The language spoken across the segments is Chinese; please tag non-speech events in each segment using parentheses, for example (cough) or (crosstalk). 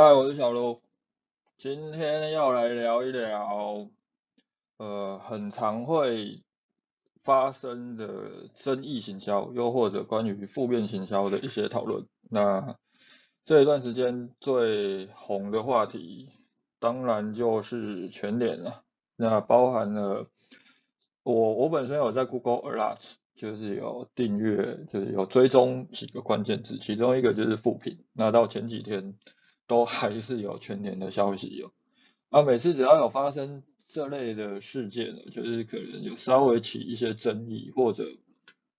嗨，我是小卢，今天要来聊一聊，呃，很常会发生的争议行销，又或者关于负面行销的一些讨论。那这一段时间最红的话题，当然就是全脸了。那包含了我，我本身有在 Google Alerts，就是有订阅，就是有追踪几个关键字，其中一个就是负评。那到前几天。都还是有全年的消息有，啊，每次只要有发生这类的事件呢，就是可能有稍微起一些争议，或者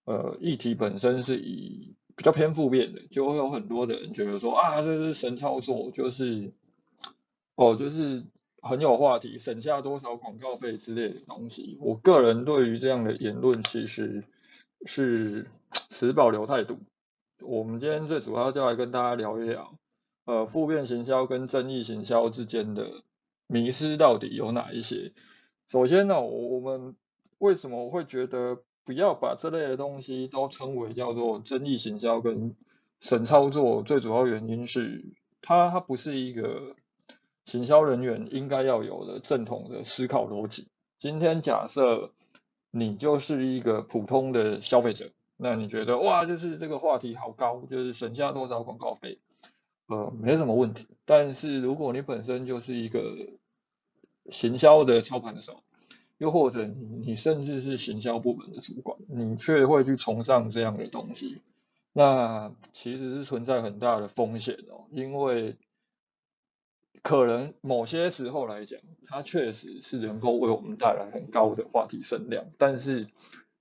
呃议题本身是以比较偏负面的，就会有很多的人觉得说啊，这是神操作，就是哦，就是很有话题，省下多少广告费之类的东西。我个人对于这样的言论其实是 (tsk) 持保留态度。我们今天最主要就来跟大家聊一聊。呃，负面行销跟正义行销之间的迷失到底有哪一些？首先呢，我我们为什么会觉得不要把这类的东西都称为叫做争议行销跟神操作？最主要原因是它它不是一个行销人员应该要有的正统的思考逻辑。今天假设你就是一个普通的消费者，那你觉得哇，就是这个话题好高，就是省下多少广告费？呃，没什么问题。但是如果你本身就是一个行销的操盘手，又或者你你甚至是行销部门的主管，你却会去崇尚这样的东西，那其实是存在很大的风险哦。因为可能某些时候来讲，它确实是能够为我们带来很高的话题声量，但是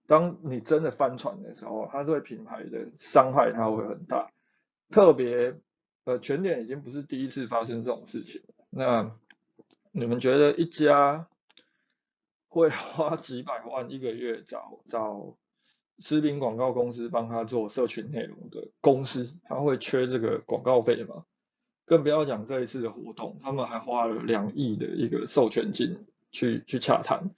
当你真的翻船的时候，它对品牌的伤害它会很大，特别。呃，全点已经不是第一次发生这种事情。那你们觉得一家会花几百万一个月找找知名广告公司帮他做社群内容的公司，他会缺这个广告费吗？更不要讲这一次的活动，他们还花了两亿的一个授权金去去洽谈，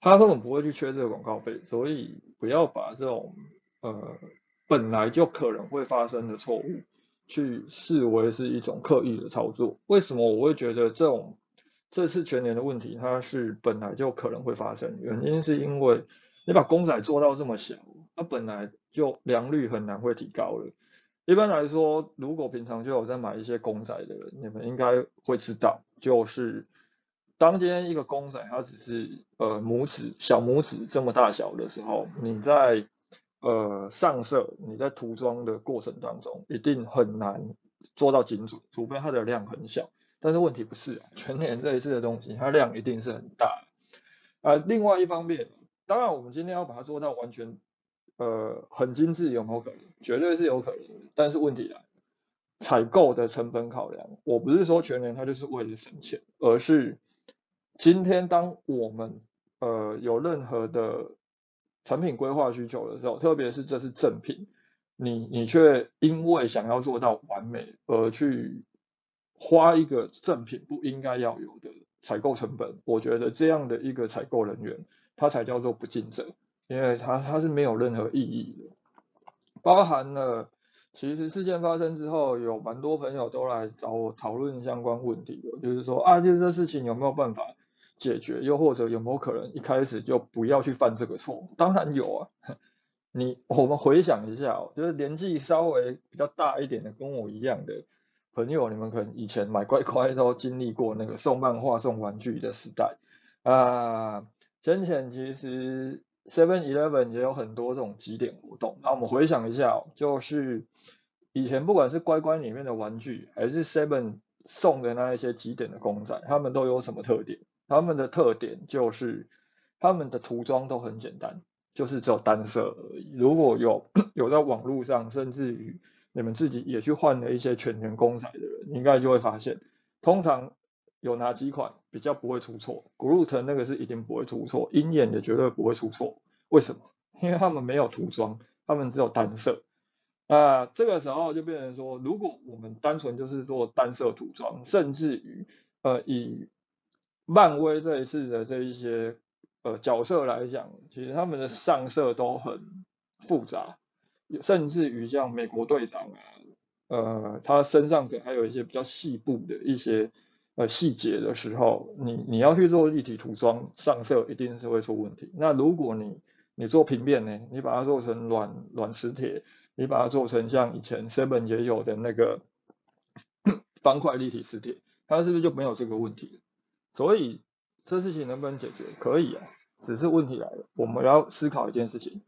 他根本不会去缺这个广告费。所以不要把这种呃本来就可能会发生的错误。去视为是一种刻意的操作，为什么我会觉得这种这次全年的问题它是本来就可能会发生？原因是因为你把公仔做到这么小，它本来就良率很难会提高了。一般来说，如果平常就有在买一些公仔的人，你们应该会知道，就是当今天一个公仔它只是呃拇指小拇指这么大小的时候，你在呃，上色你在涂装的过程当中一定很难做到精准，除非它的量很小。但是问题不是啊，全年这一次的东西，它量一定是很大。啊，另外一方面，当然我们今天要把它做到完全呃很精致，有没有可能？绝对是有可能。但是问题来，采购的成本考量，我不是说全年它就是为了省钱，而是今天当我们呃有任何的。产品规划需求的时候，特别是这是正品，你你却因为想要做到完美而去花一个正品不应该要有的采购成本，我觉得这样的一个采购人员，他才叫做不尽责，因为他他是没有任何意义的。包含了其实事件发生之后，有蛮多朋友都来找我讨论相关问题的，就是说啊，就是这事情有没有办法？解决，又或者有没有可能一开始就不要去犯这个错？当然有啊。(laughs) 你我们回想一下，就是年纪稍微比较大一点的，跟我一样的朋友，你们可能以前买乖乖都经历过那个送漫画、送玩具的时代啊。先前其实 Seven Eleven 也有很多这种集点活动。那我们回想一下，就是以前不管是乖乖里面的玩具，还是 Seven 送的那一些集点的公仔，他们都有什么特点？他们的特点就是，他们的涂装都很简单，就是只有单色而已。如果有 (coughs) 有在网络上，甚至于你们自己也去换了一些全员公仔的人，应该就会发现，通常有哪几款比较不会出错？Groot 那个是一定不会出错，鹰眼也绝对不会出错。为什么？因为他们没有涂装，他们只有单色。那这个时候就变成说，如果我们单纯就是做单色涂装，甚至于呃以漫威这一次的这一些呃角色来讲，其实他们的上色都很复杂，甚至于像美国队长啊，呃，他身上可能还有一些比较细部的一些呃细节的时候，你你要去做立体涂装上色，一定是会出问题。那如果你你做平面呢，你把它做成软软磁铁，你把它做成像以前 Seven 也有的那个 (coughs) 方块立体磁铁，它是不是就没有这个问题？所以这事情能不能解决？可以啊，只是问题来了，我们要思考一件事情。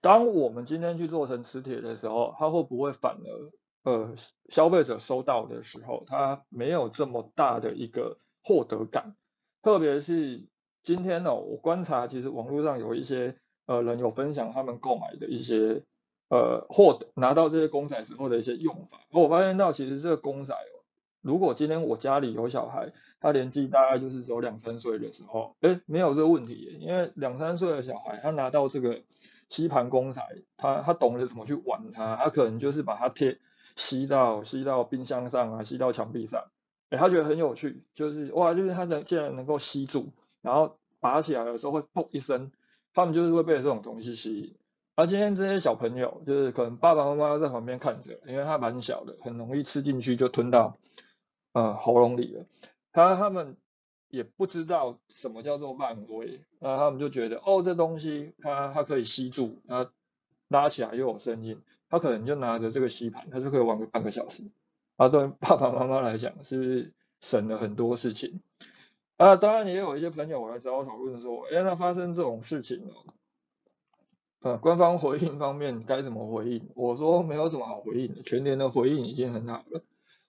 当我们今天去做成磁铁的时候，它会不会反而呃消费者收到的时候，它没有这么大的一个获得感？特别是今天呢，我观察其实网络上有一些呃人有分享他们购买的一些呃获拿到这些公仔时候的一些用法，我发现到其实这个公仔，如果今天我家里有小孩，他年纪大概就是走两三岁的时候，哎，没有这个问题，因为两三岁的小孩他拿到这个。吸盘公仔，他他懂得怎么去玩它，他可能就是把它贴吸到吸到冰箱上啊，吸到墙壁上，哎，他觉得很有趣，就是哇，就是他能竟然能够吸住，然后拔起来的时候会砰一声，他们就是会被这种东西吸引。而今天这些小朋友，就是可能爸爸妈妈在旁边看着，因为他蛮小的，很容易吃进去就吞到呃喉咙里了，他他们。也不知道什么叫做漫威，那他们就觉得哦，这东西它它可以吸住，它拉起来又有声音，他可能就拿着这个吸盘，他就可以玩个半个小时。啊，对爸爸妈妈来讲，是是省了很多事情？啊，当然也有一些朋友来找我讨论说，哎，那发生这种事情了，呃，官方回应方面该怎么回应？我说没有什么好回应的，全年的回应已经很好了。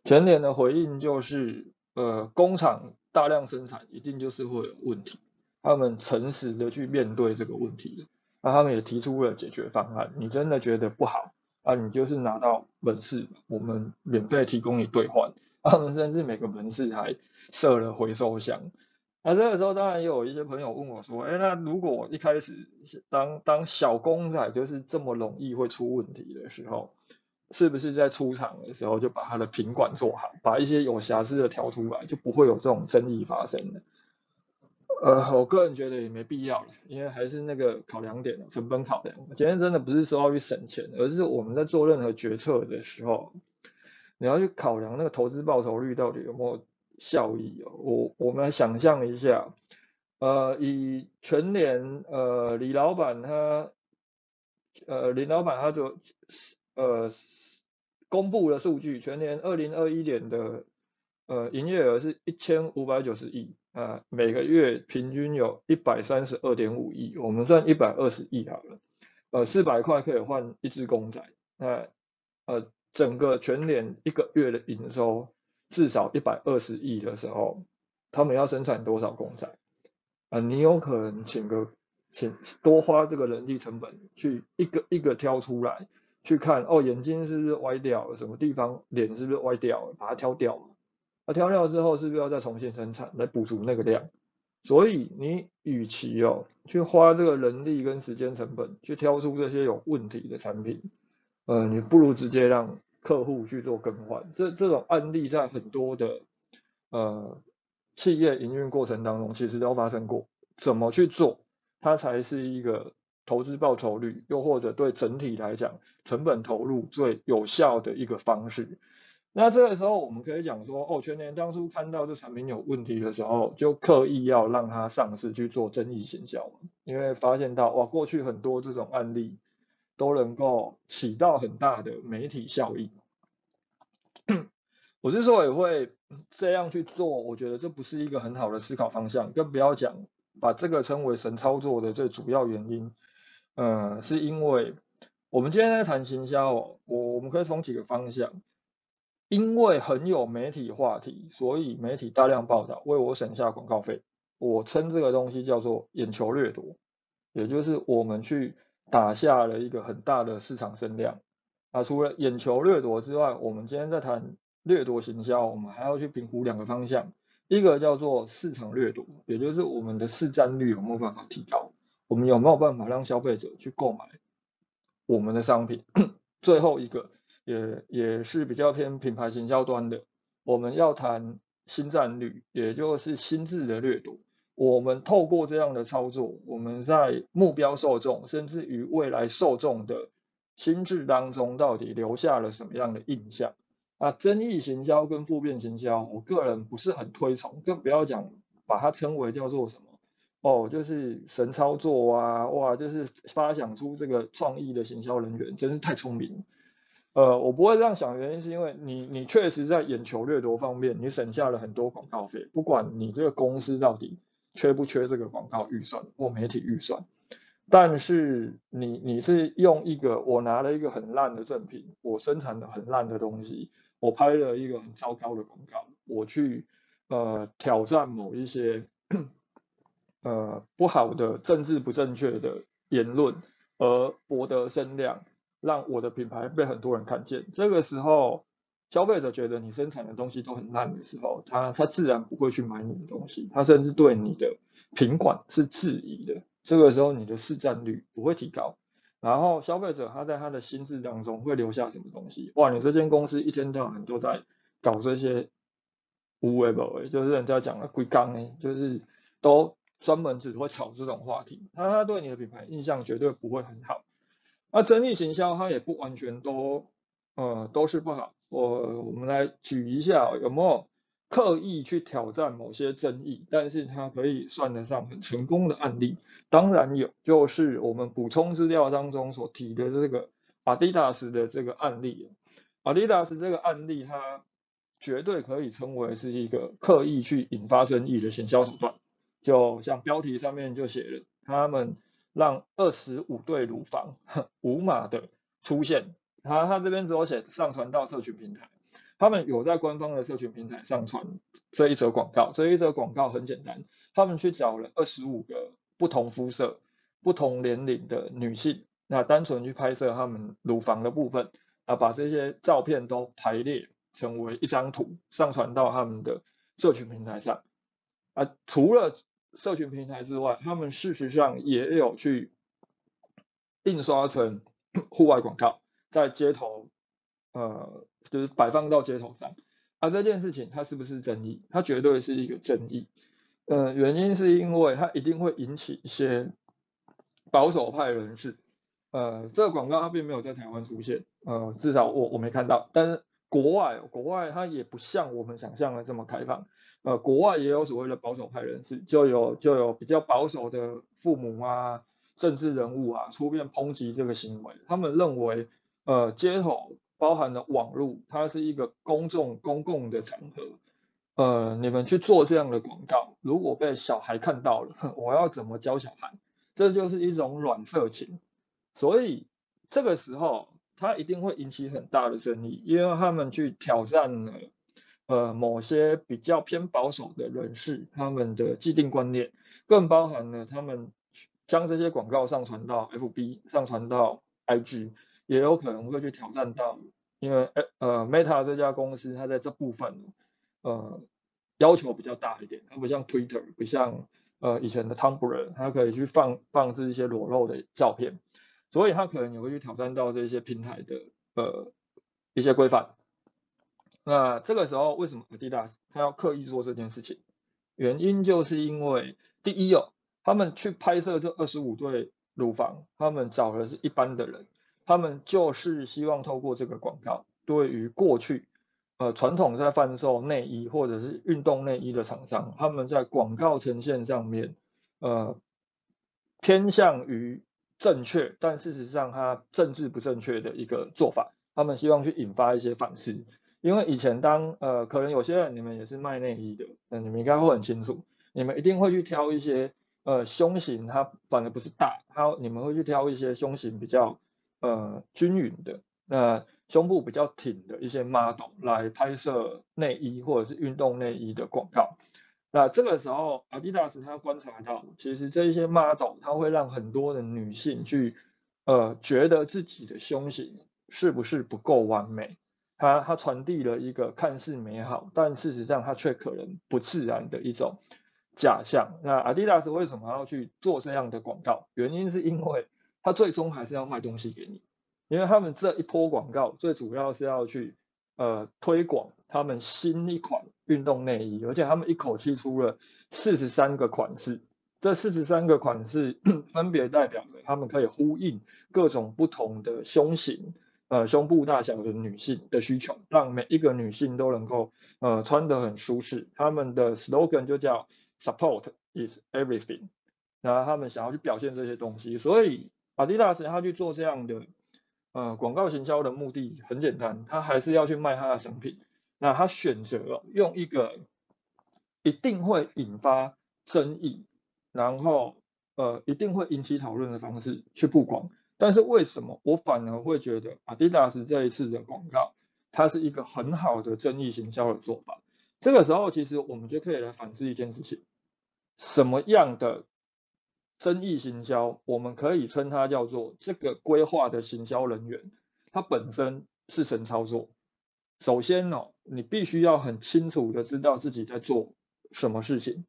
全年的回应就是，呃，工厂。大量生产一定就是会有问题，他们诚实的去面对这个问题那他们也提出了解决方案。你真的觉得不好啊？你就是拿到门市，我们免费提供你兑换。(laughs) 他们甚至每个门市还设了回收箱。那这个时候当然也有一些朋友问我说：“哎，那如果一开始当当小公仔就是这么容易会出问题的时候？”是不是在出厂的时候就把它的品管做好，把一些有瑕疵的挑出来，就不会有这种争议发生的？呃，我个人觉得也没必要了，因为还是那个考量点，成本考量。今天真的不是说要去省钱，而是我们在做任何决策的时候，你要去考量那个投资报酬率到底有没有效益哦。我我们来想象一下，呃，以全年呃李老板他，呃林老板他就呃。公布的数据，全年二零二一年的呃营业额是一千五百九十亿啊，每个月平均有一百三十二点五亿，我们算一百二十亿好了，呃四百块可以换一只公仔，那呃整个全年一个月的营收至少一百二十亿的时候，他们要生产多少公仔啊？你有可能请个请多花这个人力成本去一个一个挑出来。去看哦，眼睛是不是歪掉了？什么地方脸是不是歪掉了？把它挑掉了。那挑掉之后，是不是要再重新生产来补足那个量？所以你与其哦去花这个人力跟时间成本去挑出这些有问题的产品，呃，你不如直接让客户去做更换。这这种案例在很多的呃企业营运过程当中，其实都发生过。怎么去做，它才是一个。投资报酬率，又或者对整体来讲成本投入最有效的一个方式。那这个时候，我们可以讲说，哦，全年当初看到这产品有问题的时候，就刻意要让它上市去做争议行销，因为发现到哇，过去很多这种案例都能够起到很大的媒体效益。(clears throat) 我是说也会这样去做，我觉得这不是一个很好的思考方向，更不要讲把这个称为神操作的最主要原因。嗯，是因为我们今天在谈行销哦，我我们可以从几个方向，因为很有媒体话题，所以媒体大量报道，为我省下广告费。我称这个东西叫做眼球掠夺，也就是我们去打下了一个很大的市场声量。啊，除了眼球掠夺之外，我们今天在谈掠夺行销，我们还要去评估两个方向，一个叫做市场掠夺，也就是我们的市占率有没有办法提高。我们有没有办法让消费者去购买我们的商品？(coughs) 最后一个也也是比较偏品牌行销端的，我们要谈新战率，也就是心智的掠夺。我们透过这样的操作，我们在目标受众甚至于未来受众的心智当中到底留下了什么样的印象？啊，争议行销跟负面行销，我个人不是很推崇，更不要讲把它称为叫做什么哦，就是神操作啊，哇，就是发想出这个创意的行销人员，真是太聪明。呃，我不会这样想，原因是因为你你确实在眼球掠夺方面，你省下了很多广告费，不管你这个公司到底缺不缺这个广告预算或媒体预算。但是你你是用一个我拿了一个很烂的赠品，我生产的很烂的东西，我拍了一个很糟糕的广告，我去呃挑战某一些呃不好的政治不正确的言论，而博得声量，让我的品牌被很多人看见。这个时候，消费者觉得你生产的东西都很烂的时候，他他自然不会去买你的东西，他甚至对你的品管是质疑的。这个时候你的市占率不会提高，然后消费者他在他的心智当中会留下什么东西？哇，你这间公司一天到晚都在搞这些无为不为，就是人家讲的龟缸呢，就是都专门只会炒这种话题，那他对你的品牌印象绝对不会很好。那争议行销它也不完全都呃都是不好，我我们来举一下有没有？刻意去挑战某些争议，但是它可以算得上很成功的案例，当然有，就是我们补充资料当中所提的这个 Adidas 的这个案例。Adidas 这个案例，它绝对可以称为是一个刻意去引发争议的行销手段。就像标题上面就写了，他们让二十五对乳房无码的出现，他他这边只有写上传到社群平台。他们有在官方的社群平台上传这一则广告，这一则广告很简单，他们去找了二十五个不同肤色、不同年龄的女性，那单纯去拍摄他们乳房的部分，啊，把这些照片都排列成为一张图，上传到他们的社群平台上，啊，除了社群平台之外，他们事实上也有去印刷成 (coughs) 户外广告，在街头，呃。就是摆放到街头上，啊，这件事情它是不是争议？它绝对是一个争议。呃，原因是因为它一定会引起一些保守派人士。呃，这个广告它并没有在台湾出现，呃，至少我我没看到。但是国外，国外它也不像我们想象的这么开放。呃，国外也有所谓的保守派人士，就有就有比较保守的父母啊、政治人物啊出面抨击这个行为。他们认为，呃，街头。包含了网络，它是一个公众公共的场合，呃，你们去做这样的广告，如果被小孩看到了，(laughs) 我要怎么教小孩？这就是一种软色情，所以这个时候它一定会引起很大的争议，因为他们去挑战了呃某些比较偏保守的人士他们的既定观念，更包含了他们将这些广告上传到 FB，上传到 IG。也有可能会去挑战到，因为呃，Meta 这家公司它在这部分呃要求比较大一点，它不像 Twitter，不像呃以前的 Tumblr，它可以去放放置一些裸露的照片，所以它可能也会去挑战到这些平台的呃一些规范。那这个时候为什么 Adidas 他要刻意做这件事情？原因就是因为第一哦，他们去拍摄这二十五对乳房，他们找的是一般的人。他们就是希望透过这个广告，对于过去呃传统在贩售内衣或者是运动内衣的厂商，他们在广告呈现上面呃偏向于正确，但事实上它政治不正确的一个做法。他们希望去引发一些反思，因为以前当呃可能有些人你们也是卖内衣的，那你们应该会很清楚，你们一定会去挑一些呃胸型它反而不是大，它你们会去挑一些胸型比较。呃，均匀的，那胸部比较挺的一些 model 来拍摄内衣或者是运动内衣的广告。那这个时候，Adidas 他观察到，其实这一些 model 它会让很多的女性去呃觉得自己的胸型是不是不够完美，它它传递了一个看似美好，但事实上它却可能不自然的一种假象。那 Adidas 为什么要去做这样的广告？原因是因为。他最终还是要卖东西给你，因为他们这一波广告最主要是要去呃推广他们新一款运动内衣，而且他们一口气出了四十三个款式，这四十三个款式 (clears throat) 分别代表着他们可以呼应各种不同的胸型、呃胸部大小的女性的需求，让每一个女性都能够呃穿得很舒适。他们的 slogan 就叫 Support is everything，然后他们想要去表现这些东西，所以 Adidas 他去做这样的呃广告行销的目的很简单，他还是要去卖他的商品。那他选择用一个一定会引发争议。然后，呃，一定会引起讨论的方式去曝光。但是为什么我反而会觉得 Adidas 这一次的广告，它是一个很好的争议行销的做法？这个时候，其实我们就可以来反思一件事情：什么样的争议行销，我们可以称它叫做这个规划的行销人员，它本身是神操作。首先呢，你必须要很清楚的知道自己在做什么事情。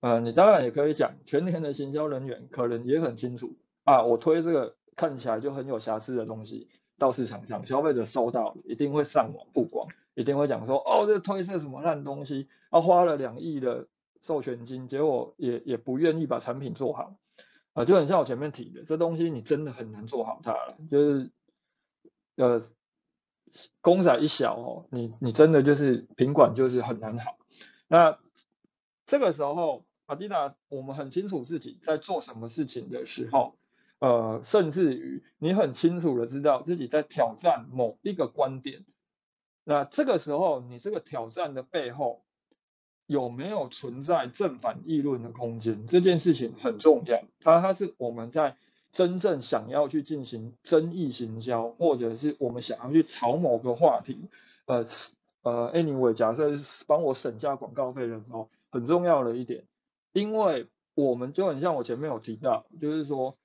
呃，你当然也可以讲，全年的行销人员可能也很清楚啊，我推这个看起来就很有瑕疵的东西到市场上，消费者收到一定会上网曝光，一定会讲说，哦，这推是什么烂东西，啊，花了两亿的授权金，结果也也不愿意把产品做好，啊，就很像我前面提的，这东西你真的很难做好它了，就是呃，公仔一小哦，你你真的就是品管就是很难好，那这个时候。阿迪达，我们很清楚自己在做什么事情的时候，呃，甚至于你很清楚的知道自己在挑战某一个观点，那这个时候你这个挑战的背后有没有存在正反议论的空间？这件事情很重要，它它是我们在真正想要去进行争议行销，或者是我们想要去炒某个话题，呃呃，anyway，假设是帮我省下广告费的时候，很重要的一点。因为我们就很像我前面有提到，就是说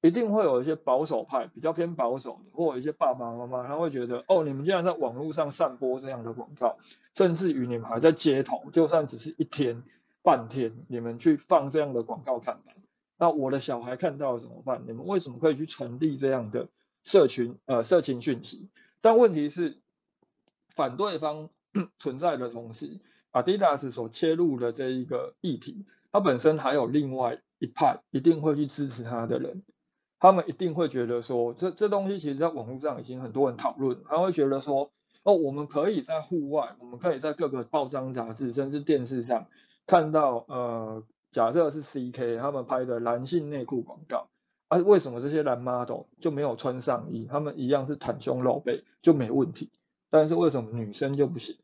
一定会有一些保守派，比较偏保守的，或者一些爸爸妈妈，他会觉得，哦，你们竟然在网络上散播这样的广告，甚至于你们还在街头，就算只是一天半天，你们去放这样的广告看板，那我的小孩看到怎么办？你们为什么可以去传递这样的社群呃社群讯息？但问题是，反对方 (coughs) 存在的同时。Adidas 所切入的这一个议题，它本身还有另外一派一定会去支持它的人，他们一定会觉得说，这这东西其实在网络上已经很多人讨论，他会觉得说，哦，我们可以在户外，我们可以在各个报章杂志，甚至电视上看到，呃，假设是 CK 他们拍的男性内裤广告，啊，为什么这些男 model 就没有穿上衣，他们一样是袒胸露背就没问题，但是为什么女生就不行？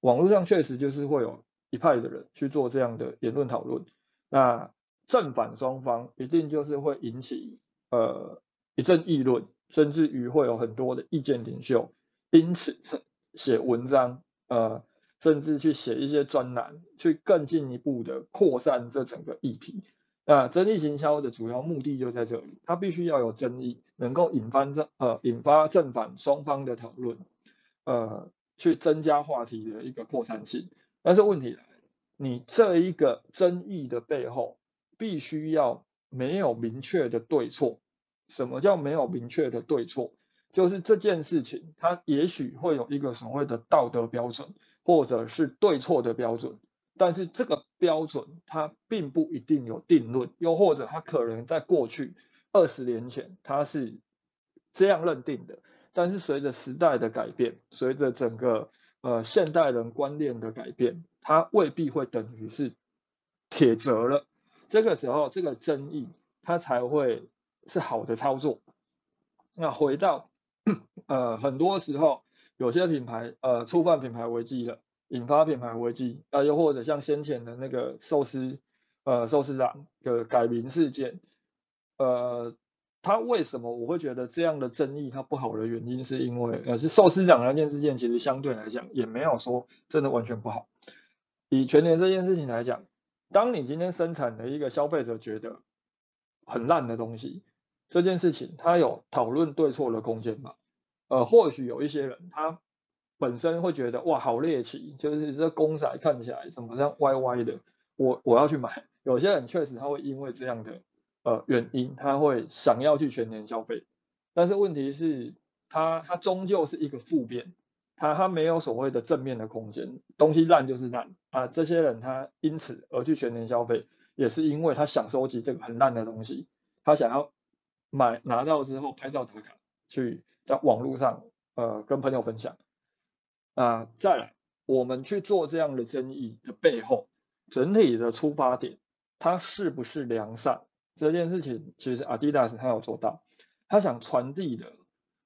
网络上确实就是会有一派的人去做这样的言论讨论，那正反双方一定就是会引起呃一阵议论，甚至于会有很多的意见领袖因此写文章，呃，甚至去写一些专栏，去更进一步的扩散这整个议题。那争议行销的主要目的就在这里，它必须要有争议，能够引发正呃引发正反双方的讨论，呃。去增加话题的一个扩散性，但是问题来了，你这一个争议的背后，必须要没有明确的对错。什么叫没有明确的对错？就是这件事情，它也许会有一个所谓的道德标准，或者是对错的标准，但是这个标准它并不一定有定论，又或者它可能在过去二十年前它是这样认定的。但是随着时代的改变，随着整个呃现代人观念的改变，它未必会等于是铁则了。这个时候，这个争议它才会是好的操作。那回到 (coughs) 呃很多时候，有些品牌呃触犯品牌危机了，引发品牌危机啊，又或者像先前的那个寿司呃寿司长的改名事件，呃。他为什么我会觉得这样的争议它不好的原因，是因为呃是寿司长那件事件，其实相对来讲也没有说真的完全不好。以全年这件事情来讲，当你今天生产的一个消费者觉得很烂的东西，这件事情它有讨论对错的空间吗？呃，或许有一些人他本身会觉得哇好猎奇，就是这公仔看起来怎么样歪歪的，我我要去买。有些人确实他会因为这样的。呃，原因他会想要去全年消费，但是问题是，他他终究是一个负面，他他没有所谓的正面的空间，东西烂就是烂啊。这些人他因此而去全年消费，也是因为他想收集这个很烂的东西，他想要买拿到之后拍照打卡，去在网络上呃跟朋友分享。啊，再来，我们去做这样的争议的背后，整体的出发点，它是不是良善？这件事情其实阿迪达斯他有做到，他想传递的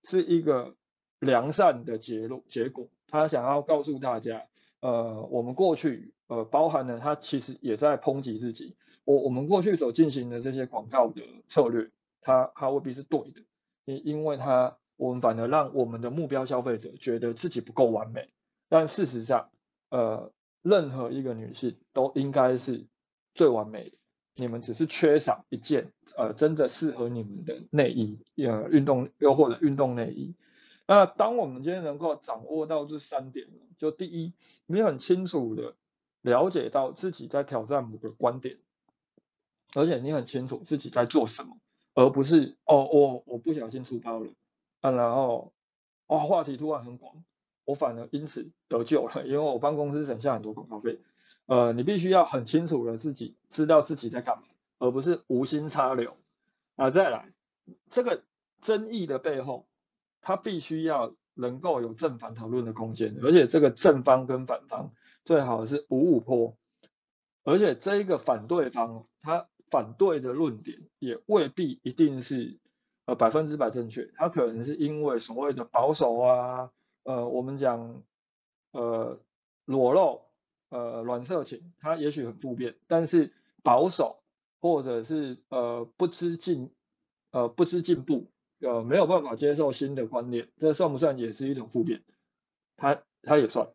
是一个良善的结论结果，他想要告诉大家，呃，我们过去呃包含了他其实也在抨击自己，我我们过去所进行的这些广告的策略，它它未必是对的，因因为它我们反而让我们的目标消费者觉得自己不够完美，但事实上，呃，任何一个女性都应该是最完美的。你们只是缺少一件呃真的适合你们的内衣，呃运动又或者运动内衣。那当我们今天能够掌握到这三点，就第一，你很清楚的了解到自己在挑战某个观点，而且你很清楚自己在做什么，而不是哦我我不小心出包了啊，然后哇话题突然很广，我反而因此得救了，因为我帮公司省下很多广告费。呃，你必须要很清楚的自己知道自己在干嘛，而不是无心插柳。啊，再来，这个争议的背后，它必须要能够有正反讨论的空间，而且这个正方跟反方最好是五五坡，而且这一个反对方，他反对的论点也未必一定是呃百分之百正确，他可能是因为所谓的保守啊，呃，我们讲呃裸露。呃，软色情，它也许很普遍，但是保守或者是呃不知进呃不知进步，呃没有办法接受新的观念，这算不算也是一种负面？它它也算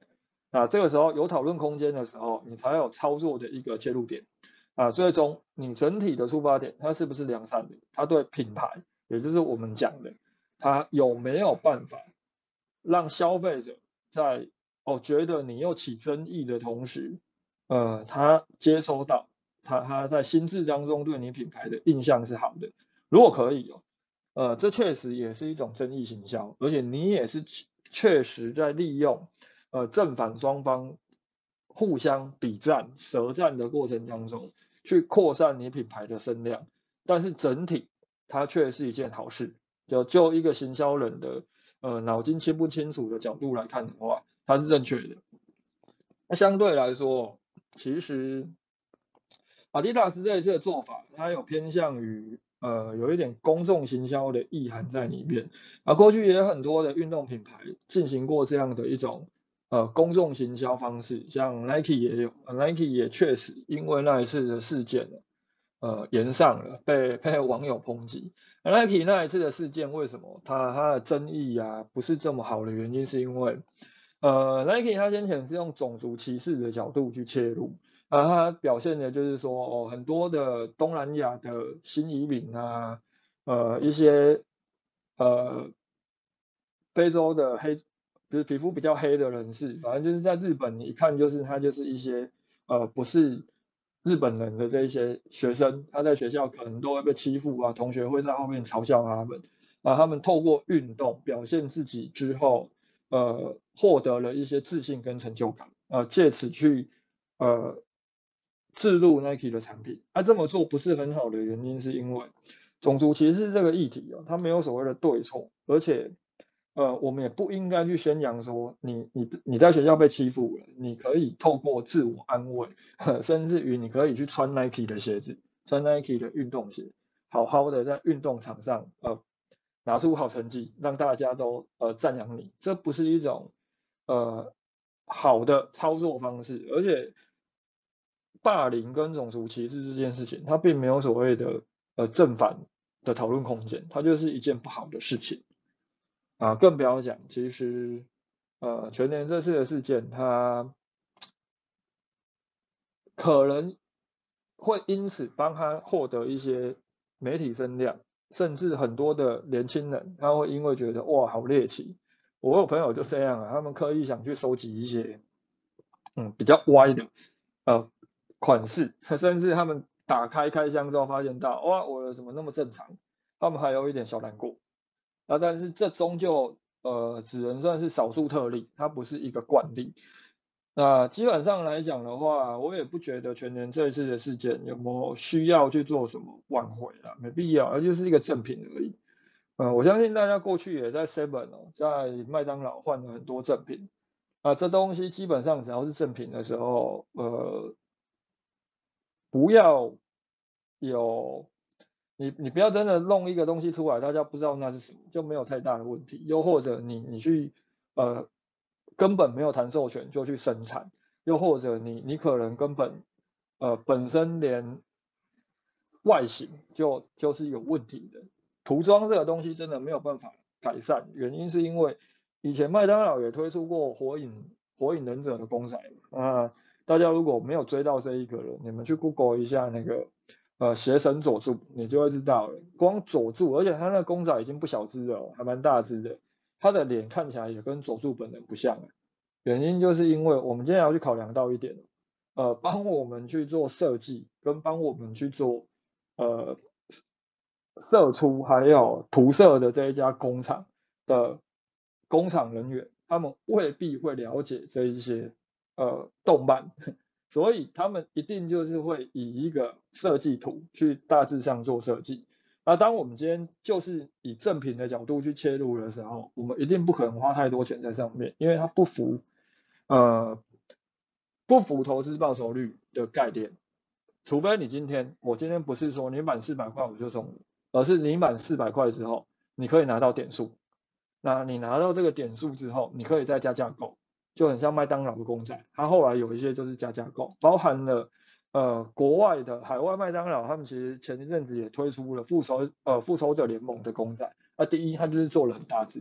啊。这个时候有讨论空间的时候，你才有操作的一个切入点啊。最终你整体的出发点，它是不是良善的？它对品牌，也就是我们讲的，它有没有办法让消费者在哦，觉得你又起争议的同时，呃，他接收到他他在心智当中对你品牌的印象是好的。如果可以哦，呃，这确实也是一种争议行销，而且你也是确实在利用呃正反双方互相比战、舌战的过程当中去扩散你品牌的声量。但是整体它却是一件好事。就就一个行销人的呃脑筋清不清楚的角度来看的话。它是正确的。那相对来说，其实阿迪达斯这一次的做法，它有偏向于呃有一点公众行销的意涵在里面。啊，过去也有很多的运动品牌进行过这样的一种呃公众行销方式，像 Nike 也有，Nike 也确实因为那一次的事件呃延上了，被被网友抨击。Nike 那一次的事件为什么它它的争议啊不是这么好的原因，是因为。呃，Nike 它先前是用种族歧视的角度去切入，啊，它表现的就是说，哦，很多的东南亚的新移民啊，呃，一些呃非洲的黑，就是皮肤比较黑的人士，反正就是在日本，你一看就是他就是一些呃不是日本人的这一些学生，他在学校可能都会被欺负啊，同学会在后面嘲笑他们，啊，他们透过运动表现自己之后。呃，获得了一些自信跟成就感，呃，借此去呃置入 Nike 的产品。他这么做不是很好的原因，是因为种族歧视这个议题啊，它没有所谓的对错，而且呃，我们也不应该去宣扬说你你你在学校被欺负了，你可以透过自我安慰，(laughs) 甚至于你可以去穿 Nike 的鞋子，穿 Nike 的运动鞋，好好的在运动场上呃。拿出好成绩，让大家都呃赞扬你，这不是一种呃好的操作方式。而且霸凌跟种族歧视这件事情，它并没有所谓的呃正反的讨论空间，它就是一件不好的事情啊。更不要讲，其实呃全年这次的事件，它可能会因此帮他获得一些媒体声量。甚至很多的年轻人，他会因为觉得哇好猎奇，我有朋友就这样啊，他们刻意想去收集一些嗯比较歪的呃款式，(laughs) 甚至他们打开开箱之后发现到哇我的怎么那么正常，他们还有一点小难过啊，但是这终究呃只能算是少数特例，它不是一个惯例。那基本上来讲的话，我也不觉得全年这一次的事件有没有需要去做什么挽回啊，没必要，而就是一个正品而已。呃，我相信大家过去也在 Seven 哦，在麦当劳换了很多正品啊，这东西基本上只要是正品的时候，呃，不要有你你不要真的弄一个东西出来，大家不知道那是什么，就没有太大的问题。又或者你你去呃。根本没有谈授权就去生产，又或者你你可能根本呃本身连外形就就是有问题的，涂装这个东西真的没有办法改善，原因是因为以前麦当劳也推出过火影火影忍者的公仔啊，大家如果没有追到这一个人，你们去 Google 一下那个呃邪神佐助，你就会知道了，光佐助，而且他那公仔已经不小只了，还蛮大只的。他的脸看起来也跟佐助本人不像，原因就是因为我们今天要去考量到一点，呃，帮我们去做设计跟帮我们去做呃射出还有涂色的这一家工厂的工厂人员，他们未必会了解这一些呃动漫，所以他们一定就是会以一个设计图去大致上做设计。那当我们今天就是以正品的角度去切入的时候，我们一定不可能花太多钱在上面，因为它不符，呃，不符投资报酬率的概念。除非你今天，我今天不是说你满四百块我就送你，而是你满四百块之后，你可以拿到点数。那你拿到这个点数之后，你可以再加价购，就很像麦当劳的公仔，它后来有一些就是加价购，包含了。呃，国外的海外麦当劳，他们其实前一阵子也推出了复仇呃复仇者联盟的公仔。那第一，它就是做了很大只；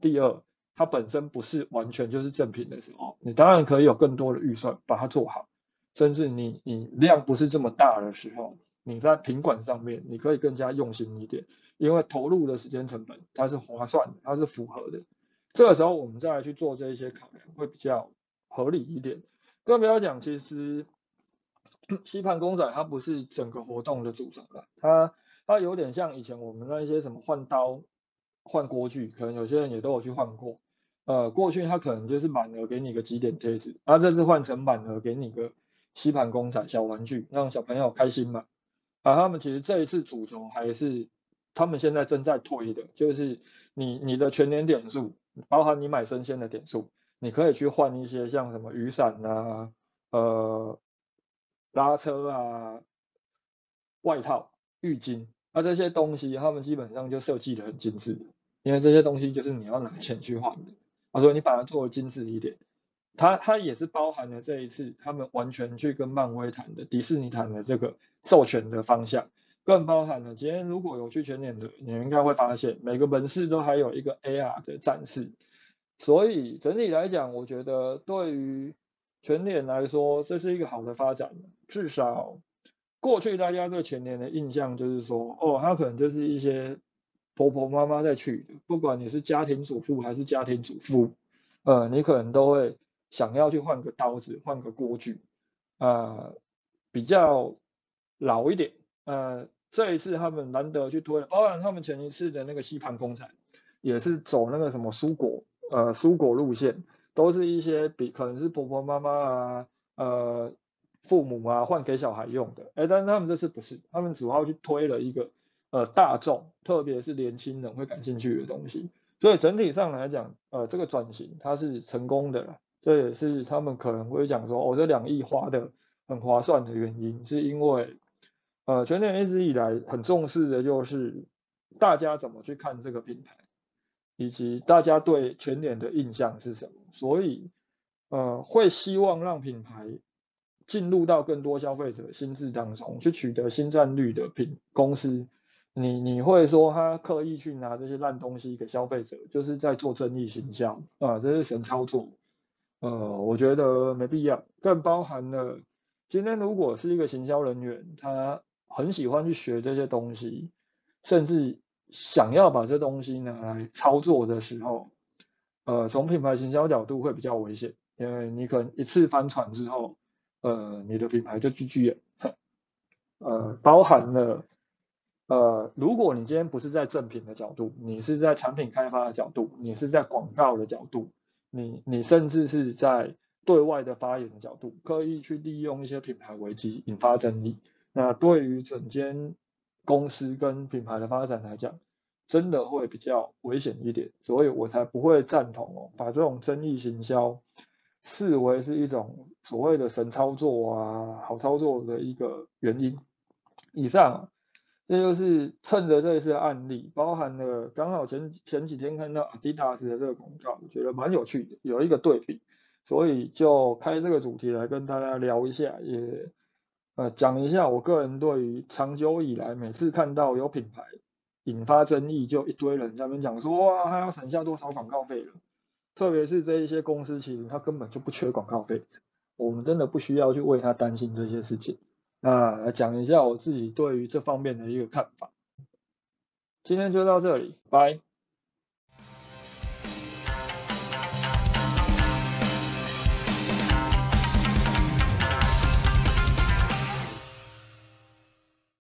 第二，它本身不是完全就是正品的时候，你当然可以有更多的预算把它做好。甚至你你量不是这么大的时候，你在品管上面你可以更加用心一点，因为投入的时间成本它是划算的，它是符合的。这个时候我们再来去做这一些考量会比较合理一点。更不要讲，其实。吸盘公仔它不是整个活动的组成的，它它有点像以前我们那一些什么换刀、换锅具，可能有些人也都有去换过。呃，过去它可能就是满额给你个几点贴纸，啊，这次换成满额给你个吸盘公仔小玩具，让小朋友开心嘛。啊，他们其实这一次主轴还是他们现在正在推的，就是你你的全年点数，包含你买生鲜的点数，你可以去换一些像什么雨伞啊，呃。拉车啊，外套、浴巾，啊这些东西，他们基本上就设计的很精致，因为这些东西就是你要拿钱去换的。他说你把它做的精致一点，它它也是包含了这一次他们完全去跟漫威谈的、迪士尼谈的这个授权的方向，更包含了今天如果有去全脸的，你应该会发现每个门市都还有一个 AR 的展示，所以整体来讲，我觉得对于。全脸来说，这是一个好的发展。至少过去大家对全年的印象就是说，哦，他可能就是一些婆婆妈妈在去的，不管你是家庭主妇还是家庭主妇，呃，你可能都会想要去换个刀子，换个锅具，呃，比较老一点。呃，这一次他们难得去推，包含他们前一次的那个吸盘工厂，也是走那个什么蔬果，呃，蔬果路线。都是一些比可能是婆婆妈妈啊，呃，父母啊换给小孩用的，哎，但是他们这次不是，他们主要去推了一个呃大众，特别是年轻人会感兴趣的东西，所以整体上来讲，呃，这个转型它是成功的了，这也是他们可能会讲说，哦，这两亿花的很划算的原因，是因为呃，全年一直以来很重视的就是大家怎么去看这个品牌。以及大家对全年的印象是什么？所以，呃，会希望让品牌进入到更多消费者心智当中，去取得新占率的品公司。你你会说他刻意去拿这些烂东西给消费者，就是在做争议形象啊？这是神操作。呃，我觉得没必要。更包含了今天如果是一个行销人员，他很喜欢去学这些东西，甚至。想要把这东西拿来操作的时候，呃，从品牌行销角度会比较危险，因为你可能一次翻船之后，呃，你的品牌就 GG 了。呃，包含了，呃，如果你今天不是在正品的角度，你是在产品开发的角度，你是在广告的角度，你你甚至是在对外的发言的角度，刻意去利用一些品牌危机引发争议，那对于整间公司跟品牌的发展来讲，真的会比较危险一点，所以我才不会赞同哦，把这种争议行销视为是一种所谓的神操作啊、好操作的一个原因。以上，这就是趁着这一次案例，包含了刚好前前几天看到 Adidas 的这个广告，我觉得蛮有趣的，有一个对比，所以就开这个主题来跟大家聊一下，也呃讲一下我个人对于长久以来每次看到有品牌引发争议，就一堆人在那边讲说哇，他要省下多少广告费了，特别是这一些公司其实他根本就不缺广告费，我们真的不需要去为他担心这些事情。那来讲一下我自己对于这方面的一个看法。今天就到这里，拜。